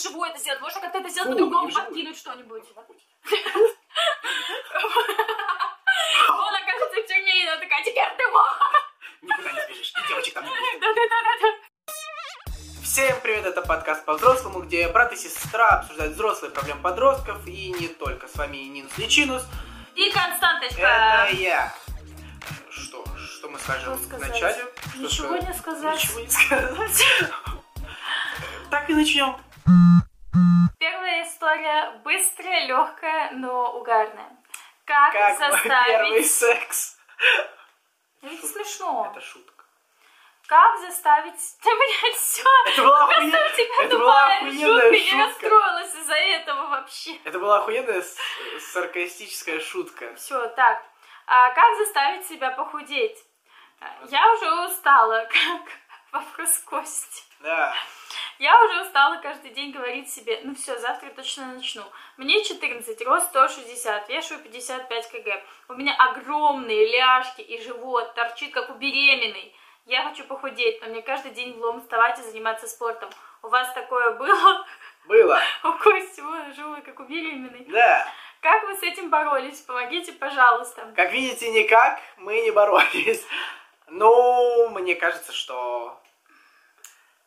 вживую это сделать, можно как-то это сделать по-другому, подкинуть что-нибудь. Он окажется в тюрьме, и она такая, теперь ты. Никуда не сбежишь, и девочек там не будет. Да-да-да-да. Всем привет, это подкаст по-взрослому, где брат и сестра обсуждают взрослые проблемы подростков и не только. С вами Нинус Личинус. И Константочка. Это я. Что? Что мы скажем Что в сказать? начале? Что Ничего сказать? не сказать. Ничего не сказать. Так и начнем. Первая история быстрая, легкая, но угарная. Как, Как заставить... первый секс. Это Шутка. смешно. Это шутка. Как заставить... Да, блядь, все. Это была охуенная, это была охуенная шутка, я шутка. расстроилась из-за этого вообще. Это была охуенная саркастическая шутка. Все, так. А как заставить себя похудеть? А, Я уже устала, как вопрос Кости. Да. Я уже устала каждый день говорить себе, ну все, завтра точно начну. Мне 14, рост 160, вешаю 55 кг. У меня огромные ляжки и живот, торчит как у беременной. Я хочу похудеть, но мне каждый день влом вставать и заниматься спортом. У вас такое было? Было. У Кости ой, живот как у беременной. Да. Как вы с этим боролись? Помогите, пожалуйста. Как видите, никак мы не боролись. Ну, мне кажется, что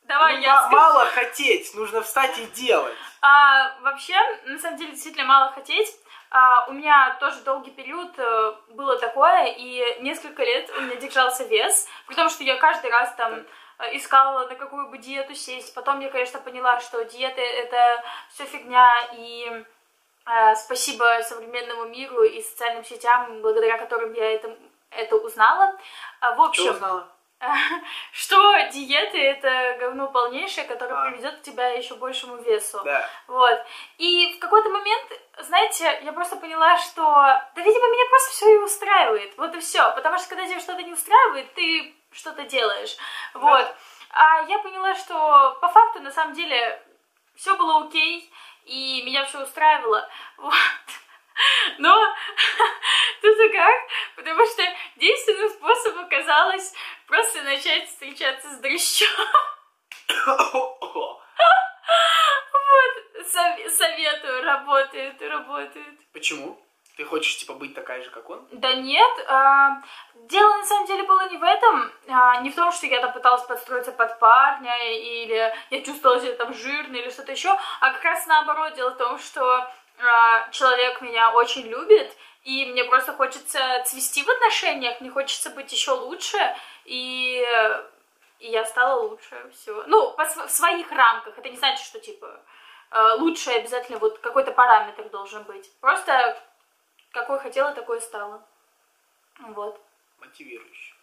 Давай ну, я скажу. мало хотеть, нужно встать и делать. А, вообще, на самом деле, действительно мало хотеть. А, у меня тоже долгий период э, было такое, и несколько лет у меня держался вес, при том, что я каждый раз там э, искала, на какую бы диету сесть. Потом я, конечно, поняла, что диеты — это все фигня, и э, спасибо современному миру и социальным сетям, благодаря которым я это, это узнала. А, в Что общем, узнала? что диеты — это говно полнейшее, которое А. приведет тебя еще большему весу. Да. Вот. И в какой-то момент, знаете, я просто поняла, что да, видимо, меня просто все и устраивает. Вот и все. Потому что когда тебя что-то не устраивает, ты что-то делаешь. Вот. А я поняла, что по факту, на самом деле, все было окей, и меня все устраивало. Вот. Но тут и как, потому что действенным способом оказалось просто начать встречаться с дрыщом. Вот, сов- советую, работает, работает. Почему? Ты хочешь, типа, быть такая же, как он? Да нет, а, дело на самом деле было не в этом, а, не в том, что я там пыталась подстроиться под парня, или я чувствовала себя там жирной или что-то еще, а как раз наоборот, дело в том, что человек меня очень любит, и мне просто хочется цвести в отношениях, мне хочется быть еще лучше, и, и я стала лучше всего. Ну, по в своих рамках, это не значит, что типа э, лучше обязательно вот какой-то параметр должен быть. Просто какой хотела, такой стала. Вот. Мотивирующий.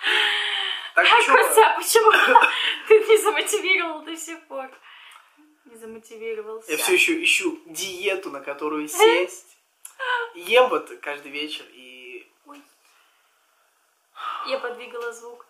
Так А, почему? Костя, почему ты не замотивировал до сих пор? Замотивировался. Я все еще ищу диету, на которую сесть. Ем вот каждый вечер, и Ой. Я подвигала звук.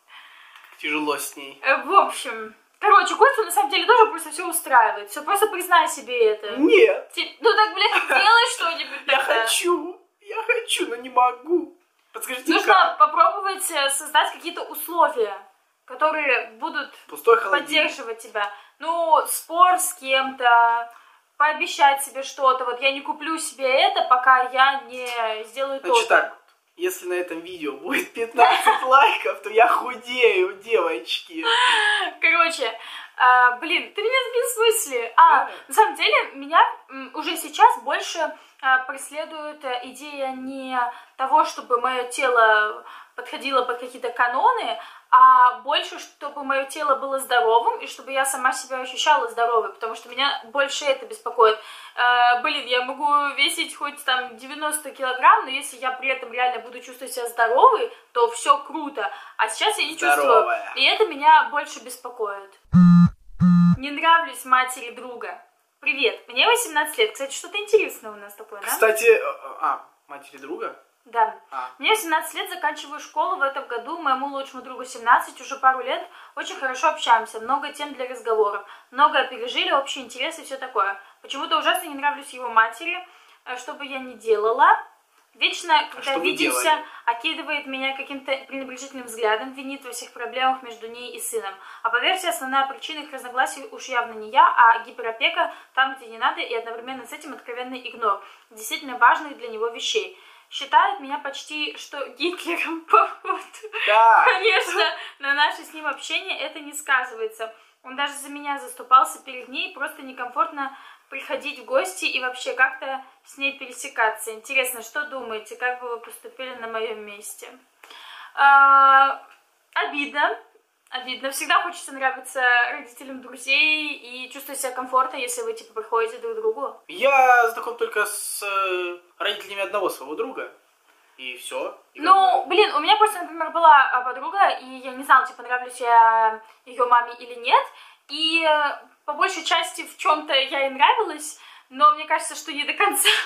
тяжело с ней. Э, В общем, короче, Костю на самом деле тоже просто все устраивает. Все, просто признай себе это. Нет, Ти- Ну так, блядь, делай что-нибудь я тогда. хочу, я хочу, но не могу. Подскажите, Нужно как? попробовать э, создать какие-то условия, которые будут поддерживать тебя. Ну, спор с кем-то, пообещать себе что-то. Вот я не куплю себе это, пока я не сделаю Значит то-то. так, если на этом видео будет 15 лайков, то я худею, девочки. Короче, а, блин, ты меня сбил с мысли. А, Да. на самом деле, меня уже сейчас больше а, преследует а, идея не того, чтобы мое тело подходило под какие-то каноны, а больше, чтобы мое тело было здоровым и чтобы я сама себя ощущала здоровой, потому что меня больше это беспокоит. Э, блин, я могу весить хоть там 90 килограмм, но если я при этом реально буду чувствовать себя здоровой, то все круто. А сейчас я не чувствую. Здоровая. И это меня больше беспокоит. Не нравлюсь матери друга. Привет, мне 18 лет. Кстати, что-то интересное у нас такое, да? Кстати, э, э, а, матери друга? Да. А, Мне 17 лет, заканчиваю школу в этом году, моему лучшему другу 17, уже пару лет, очень хорошо общаемся, много тем для разговоров, многое пережили, общие интересы и все такое. Почему-то ужасно не нравлюсь его матери, э, что бы я ни делала, Вечно, когда что вы видимся, делали? окидывает меня каким-то пренебрежительным взглядом, винит во всех проблемах между ней и сыном. А по версии, основная причина их разногласий уж явно не я, а гиперопека там, где не надо, и одновременно с этим откровенный игнор действительно важных для него вещей. Считает меня почти что Гитлером, походу. Да. Конечно, на наше с ним общение это не сказывается. Он даже за меня заступался перед ней, просто некомфортно приходить в гости и вообще как-то с ней пересекаться. Интересно, что думаете, как бы вы поступили на моем месте? А, обидно. Обидно. Всегда хочется нравиться родителям друзей и чувствовать себя комфортно, если вы, типа, приходите друг к другу. Я знаком только с э, родителями одного своего друга. И все. Ну, блин, у меня просто, например, была а, подруга, и я не знала, типа, нравлюсь я ее маме или нет. И э, по большей части в чем-то я ей нравилась, но мне кажется, что не до конца.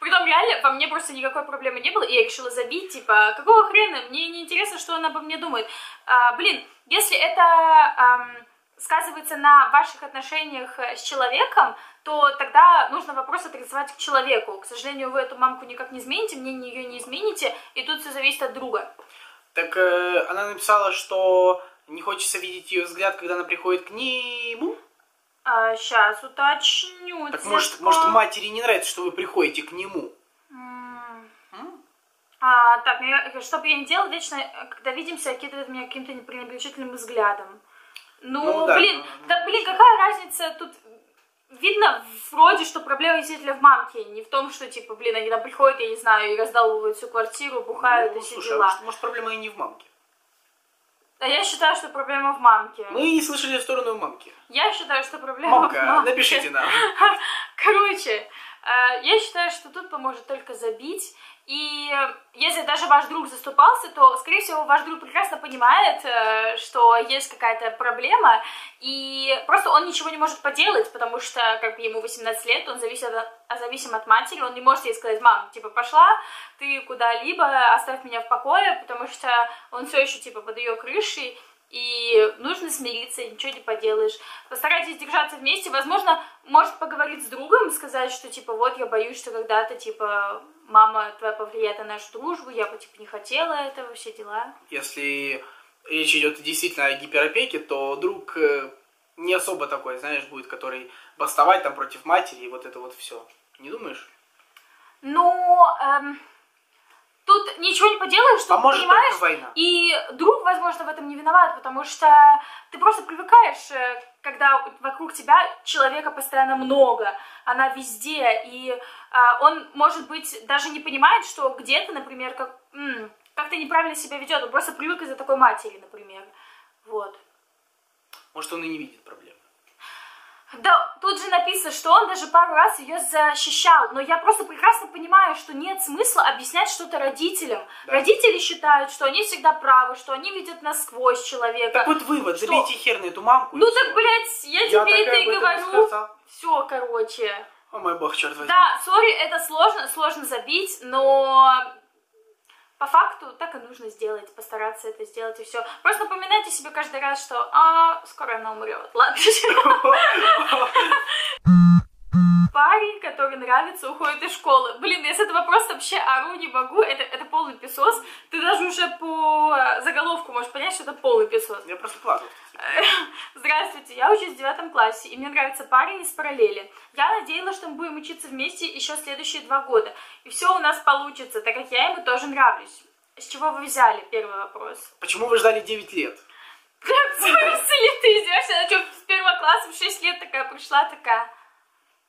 Притом реально во мне просто никакой проблемы не было, и я решила забить, типа, какого хрена, мне не интересно, что она обо мне думает. А, блин, если это ам, сказывается на ваших отношениях с человеком, то тогда нужно вопрос адресовать к человеку. К сожалению, вы эту мамку никак не измените, мнение ее не измените, и тут все зависит от друга. Так э, она написала, что не хочется видеть ее взгляд, когда она приходит к нему. А, сейчас уточню. Так может, может матери не нравится, что вы приходите к нему? М. М? А, так, ну что бы я ни делала, вечно, когда видимся, окидывает меня каким-то пренебрежительным взглядом. Ну, Ну, да, блин, ну, да, блин, какая разница тут... Видно вроде, что проблема действительно в мамке, не в том, что, типа, блин, они там приходят, я не знаю, и раздалбывают всю квартиру, бухают Ну, и все слушай, а дела. может, может, проблема и не в мамке? А я считаю, что проблема в мамке. Мы не слышали сторону мамки. Я считаю, что проблема в Мамка, мамке. напишите нам. Короче, я считаю, что тут поможет только забить. И если даже ваш друг заступался, то, скорее всего, ваш друг прекрасно понимает, э, что есть какая-то проблема, и просто он ничего не может поделать, потому что, как бы, ему 18 лет, он зависит от, а зависим от матери, он не может ей сказать, мам, типа, пошла ты куда-либо, оставь меня в покое, потому что он все еще, типа, под ее крышей, и нужно смириться, ничего не поделаешь. Постарайтесь держаться вместе. Возможно, может поговорить с другом, сказать, что, типа, вот, я боюсь, что когда-то, типа, мама твоя повлияет на нашу дружбу, я бы, типа, не хотела этого, все дела. Если речь идет действительно о гиперопеке, то друг э, не особо такой, знаешь, будет, который бастовать там против матери и вот это вот все. Не думаешь? Ну, эм, тут ничего не поделаешь, что Поможет понимаешь, только война. И друг, возможно, в этом не виноват, потому что ты просто привыкаешь, э, когда вокруг тебя человека постоянно много, она везде, и а, он, может быть, даже не понимает, что где-то, например, как, как-то неправильно себя ведет, он просто привык из-за такой матери, например. Вот. Может, он и не видит проблемы. Да, тут же написано, что он даже пару раз ее защищал, но я просто прекрасно понимаю, что нет смысла объяснять что-то родителям. Да. Родители считают, что они всегда правы, что они видят насквозь человека. Так вот вывод, Что? забейте хер на эту мамку. ну так, блядь, я, Я тебе это и говорю. Все, короче. О мой бог, черт возьми. Да, сори, это сложно, сложно забить, но по факту так и нужно сделать, постараться это сделать и все. Просто напоминайте себе каждый раз, что а, скоро она умрет. Ладно. Парень, который нравится, уходит из школы. Блин, я с этого просто вообще ору не могу. Это, это полный песос. Ты даже уже по заголовку можешь понять, что это полный песос. Я просто плакал. Здравствуйте, я учусь в девятом классе, и мне нравится парень из параллели. Я надеялась, что мы будем учиться вместе еще следующие два года. И все у нас получится, так как я ему тоже нравлюсь. С чего вы взяли? Первый вопрос. Почему вы ждали 9 лет? В смысле ты издеваешься? Она что, с первого класса в 6 лет такая пришла, такая...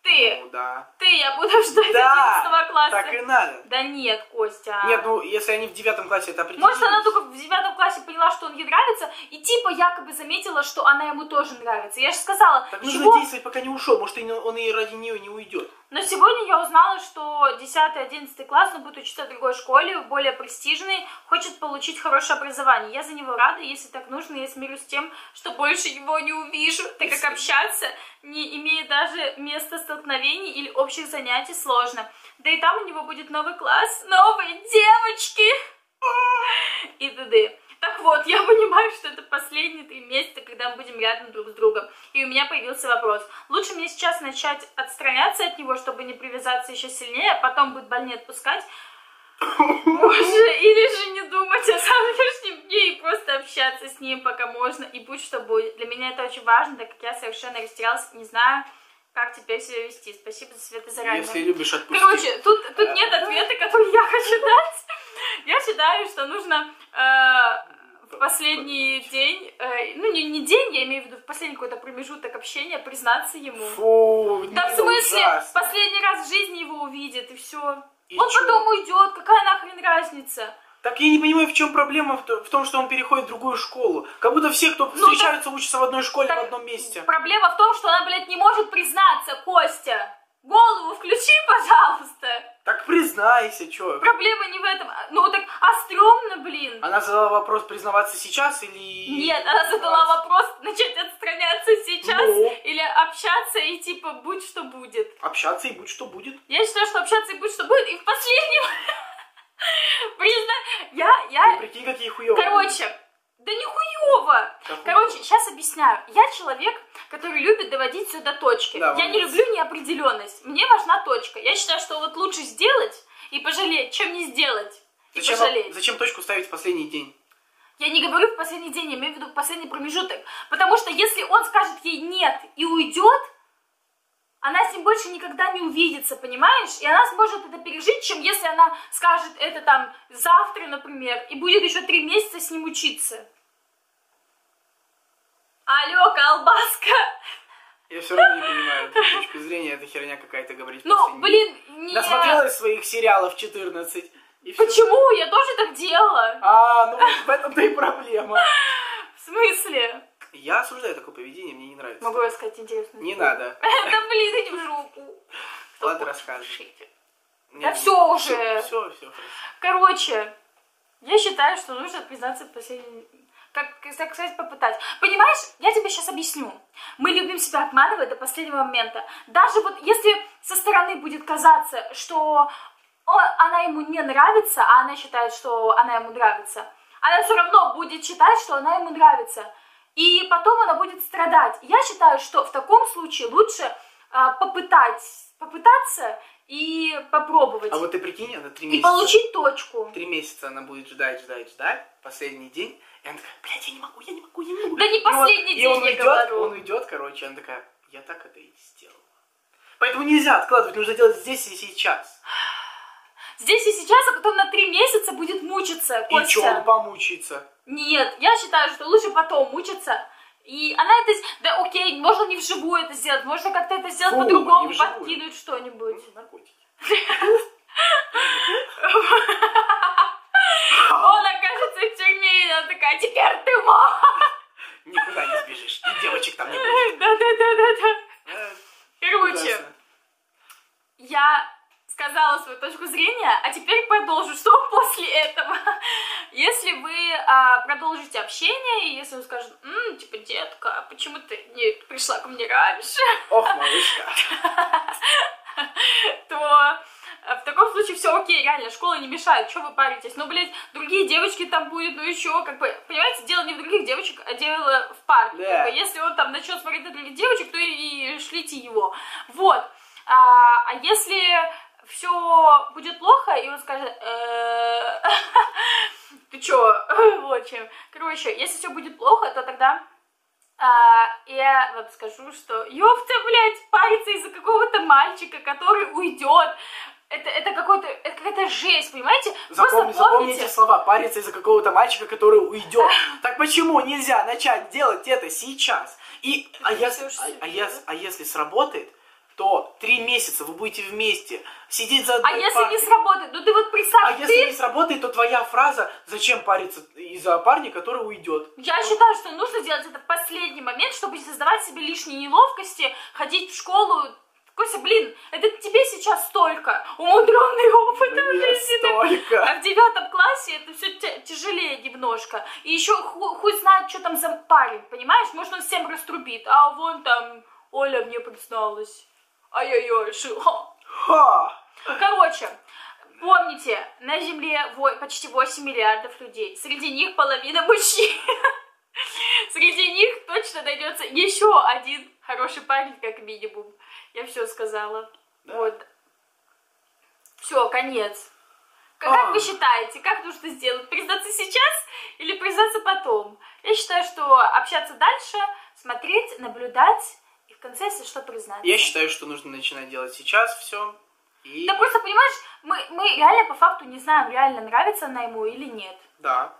Ты, Ну да. ты, я буду ждать Да, 11 класса. так и надо. Да нет, Костя. Нет, ну если они в девятом классе это определили. Может, она только в девятом классе поняла, что он ей нравится, и типа якобы заметила, что она ему тоже нравится. Я же сказала, Так нужно чего? действовать, пока не ушел. Может, он и ради нее не уйдет. Но сегодня я узнала, что 10-11 класс он будет учиться в другой школе, более престижной, хочет получить хорошее образование. Я за него рада, если так нужно, я смирюсь с тем, что больше его не увижу, так как общаться, не имея даже места столкновений или общих занятий, сложно. Да и там у него будет новый класс, новые девочки и т.д. Так вот, я понимаю, что это последние три месяца, когда мы будем рядом друг с другом. И у меня появился вопрос. Лучше мне сейчас начать отстраняться от него, чтобы не привязаться еще сильнее, а потом будет больнее отпускать, Боже, или же не думать о завтрашнем дне и просто общаться с ним, пока можно, и будь что будет. Для меня это очень важно, так как я совершенно растерялась, не знаю, как теперь себя вести. Спасибо за свет заранее. Если любишь отпустить. Короче, тут, тут нет ответа, который я хочу дать. Я считаю, что нужно э, в последний день, э, ну не, не день, я имею в виду в последний какой-то промежуток общения, признаться ему. Фу, Да в смысле, ужасно. последний раз в жизни его увидит, и все. И Он чё? потом уйдет, какая нахрен разница? Так я не понимаю, в чем проблема в, то- в том, что он переходит в другую школу. Как будто все, кто Ну, встречаются, учатся в одной школе, так- в одном месте. Проблема в том, что она, блядь, не может признаться, Костя. Голову включи, пожалуйста. Так признайся, чё. Проблема не в этом. Ну так, а стрёмно, блин. Она задала вопрос, признаваться сейчас или... Нет, она задала вопрос, начать отстраняться сейчас Ну. или общаться и типа будь что будет. Общаться и будь что будет. Я считаю, что общаться и будь что будет, и в последнем... Призна... Я, Ты я... прикинь, какие хуёвые. Короче, да не хуёво. Короче, сейчас объясняю. Я человек, который любит доводить все до точки. Да, я не люблю неопределенность. Мне важна точка. Я считаю, что вот лучше сделать и пожалеть, чем не сделать и Зачем, пожалеть. зачем точку ставить в последний день? Я не говорю в последний день, я имею в виду в последний промежуток. Потому что если он скажет ей нет и уйдет, она с ним больше никогда не увидится, понимаешь? И она сможет это пережить, чем если она скажет это там завтра, например, и будет еще три месяца с ним учиться. Алло, колбаска! Я все равно не понимаю эту точку зрения, это херня какая-то говорить. Ну, блин, не... Насмотрелась своих сериалов 14. И всё. Почему? Я тоже так делала. А, ну вот в этом-то и проблема. В смысле? Я осуждаю такое поведение, мне не нравится. Могу рассказать интересную Не надо. Да блин, иди в жопу. Ладно, рассказывай. Нет, всё уже. Все, все. Короче, я считаю, что нужно признаться в последний... Как, так сказать, попытать. Понимаешь, я тебе сейчас объясню. Мы любим себя обманывать до последнего момента. Даже вот если со стороны будет казаться, что она ему не нравится, а она считает, что она ему нравится, она все равно будет считать, что она ему нравится. И потом она будет страдать. Я считаю, что в таком случае лучше а, попытать, попытаться и попробовать. А вот ты прикинь, это три и месяца. получить точку. Три месяца она будет ждать, ждать, ждать. Последний день. И она такая, блядь, я не могу, я не могу, я не могу. Да не И он- последний и день, он я уйдет, говорю. он уйдет, короче, она такая, я так это и сделала. Поэтому нельзя откладывать, нужно делать здесь и сейчас. Здесь и сейчас, а потом на три месяца будет мучиться, И Костя. чё, он помучится? Нет, я считаю, что лучше потом мучиться. И она это... Да окей, можно не вживую это сделать, можно как-то это сделать по-другому, подкинуть что-нибудь. Ну, Наркотики. Он окажется в тюрьме, и она такая, теперь ты мой. Никуда не сбежишь. И девочек там не будет. Да-да-да-да-да. Э, Короче, я сказала свою точку зрения, а теперь продолжу. Что после этого? Если вы а, продолжите общение, и если он скажет, «М, типа, детка, а почему ты не пришла ко мне раньше, Ох, малышка. то а, в таком случае все окей, реально, школа не мешает, что вы паритесь. Ну, блядь, другие девочки там будет, ну еще, как бы, понимаете, дело не в других девочек, а дело в парке. Да. Как бы, если он там начнет смотреть на других девочек, то и, и шлите его. Вот. А, а если все будет плохо, и он скажет, «Э, ты чё, вот чем. Короче, если все будет плохо, то тогда а, я вам скажу, что ёпта, блядь, париться из-за какого-то мальчика, который уйдет. Это, это какой-то, это какая-то жесть, понимаете? Запомни, запомните помните, слова. Париться из-за какого-то мальчика, который уйдет. Так почему нельзя начать делать это сейчас? И, а, если, всё, а, а я если, а если сработает, то три месяца вы будете вместе сидеть за а одной если партой. не сработает, ну ты вот представь, А ты... если не сработает, то твоя фраза «Зачем париться из-за парня, который уйдет?» Я считаю, что нужно делать это в последний момент, чтобы не создавать себе лишние неловкости, ходить в школу. Костя, блин, это тебе сейчас столько умудренный опыт Мне столько. А в девятом классе это все тяжелее немножко. И еще хуй знает, что там за парень, понимаешь? Может, он всем раструбит. А вон там Оля мне призналась. Ай-яй-яй, ши- ха. Ха! Короче, помните, на Земле почти 8 миллиардов людей. Среди них половина мужчин. Среди них точно найдется еще один хороший парень, как минимум. Я все сказала. Да. Вот. Все, конец. Как, как А. вы считаете, как нужно сделать? Признаться сейчас или признаться потом? Я считаю, что общаться дальше, смотреть, наблюдать в конце, если что, признаться. Я считаю, что нужно начинать делать сейчас все. И Да просто, понимаешь, мы, мы реально по факту не знаем, реально нравится она ему или нет. да,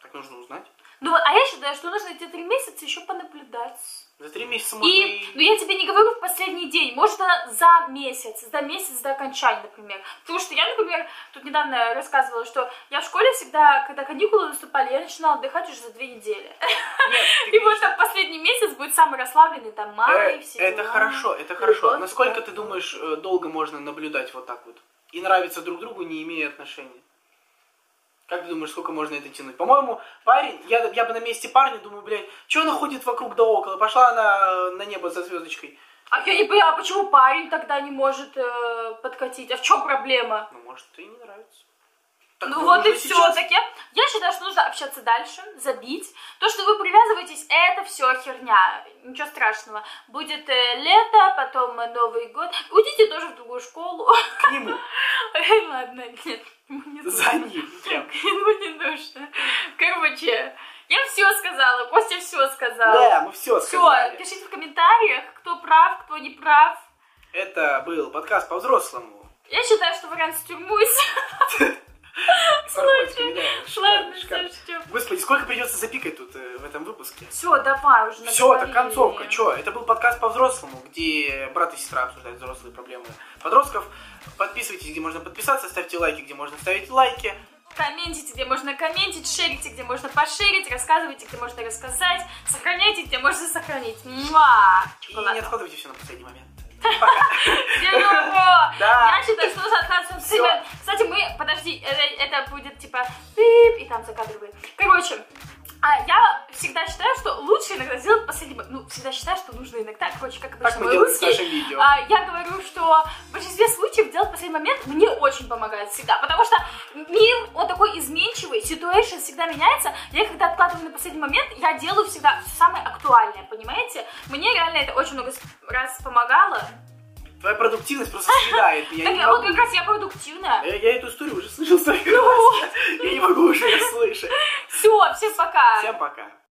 так нужно узнать. Ну, а я считаю, что нужно эти три месяца еще понаблюдать. За три месяца можно И, и... ну я тебе не говорю в последний день, может она за месяц, за месяц до окончания, например. Потому что я, например, тут недавно рассказывала, что я в школе всегда, когда каникулы наступали, я начинала отдыхать уже за две недели. Нет, И вот там последний месяц будет самый расслабленный, там май, Э, все Это дела. хорошо, это хорошо. Насколько ты думаешь, э, долго можно наблюдать вот так вот? И нравиться друг другу, не имея отношений? Как ты думаешь, сколько можно это тянуть? По-моему, парень, я, я бы на месте парня думаю, блядь, что она ходит вокруг да около? Пошла она на небо за звездочкой. А я не понимаю, а почему парень тогда не может э, подкатить? А в чем проблема? Ну, может, и не нравится. Так ну вот и все. Так я, считаю, что нужно общаться дальше, забить. То, что вы привязываетесь, это все херня. Ничего страшного. Будет э, лето, потом э, Новый год. Уйдите тоже в другую школу. К нему, Ладно, нет, за ним. Ему не нужно. Короче, я все сказала, Костя все сказал. Да, мы все Все, сказали. пишите в комментариях, кто прав, кто не прав. Это был подкаст по-взрослому. Я считаю, что вариант с тюрьмой. С наркотиками, да. Шикарно, Ладно, шикарно. все, Господи, запикать тут э, в этом выпуске? Все, давай уже Все, это концовка. Чё? Это был подкаст по-взрослому, где брат и сестра обсуждают взрослые проблемы подростков. Подписывайтесь, где можно подписаться, ставьте лайки, где можно ставить лайки. Комментите, где можно комментить, шерите, где можно пошерить, рассказывайте, где можно рассказать, сохраняйте, где можно сохранить. Муа! И Чоколад. не откладывайте все на последний момент. Да. Я считаю, что нужно от себя. Кстати, мы, подожди, это, это будет типа пип, и там закадровый. Нашим видео. а, я говорю, что в большинстве случаев делать последний момент мне очень помогает всегда, потому что мир, он такой изменчивый, ситуация всегда меняется. Я когда откладываю на последний момент, я делаю всегда все самое актуальное, понимаете? Мне реально это очень много раз помогало. Твоя продуктивность просто съедает. Так, Я не вот как раз я продуктивная. Я, я эту историю уже слышал сто раз. Я не могу уже ее слышать. Все, всем пока. Всем пока.